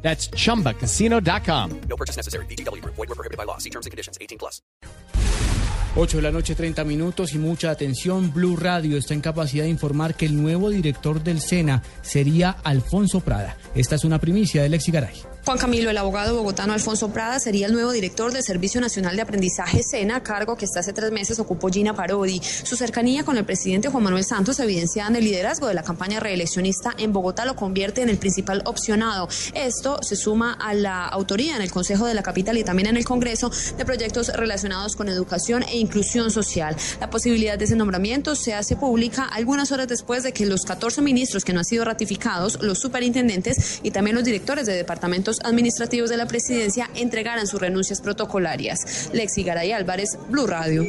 That's chumbacasino.com. No purchase necessary. BGW. Void were prohibited by law. See terms and conditions. 18 plus. 8 de la noche, 30 minutos y mucha atención. Blue Radio está en capacidad de informar que el nuevo director del SENA sería Alfonso Prada. Esta es una primicia del Lexigaray. Juan Camilo, el abogado bogotano Alfonso Prada, sería el nuevo director del Servicio Nacional de Aprendizaje SENA, cargo que hasta hace tres meses ocupó Gina Parodi. Su cercanía con el presidente Juan Manuel Santos, evidenciada en el liderazgo de la campaña reeleccionista en Bogotá, lo convierte en el principal opcionado. Esto se suma a la autoría en el Consejo de la Capital y también en el Congreso de proyectos relacionados con educación e inclusión social. La posibilidad de ese nombramiento se hace pública algunas horas después de que los 14 ministros que no han sido ratificados, los superintendentes y también los directores de departamentos administrativos de la presidencia entregaran sus renuncias protocolarias. Lexi Garay Álvarez, Blue Radio.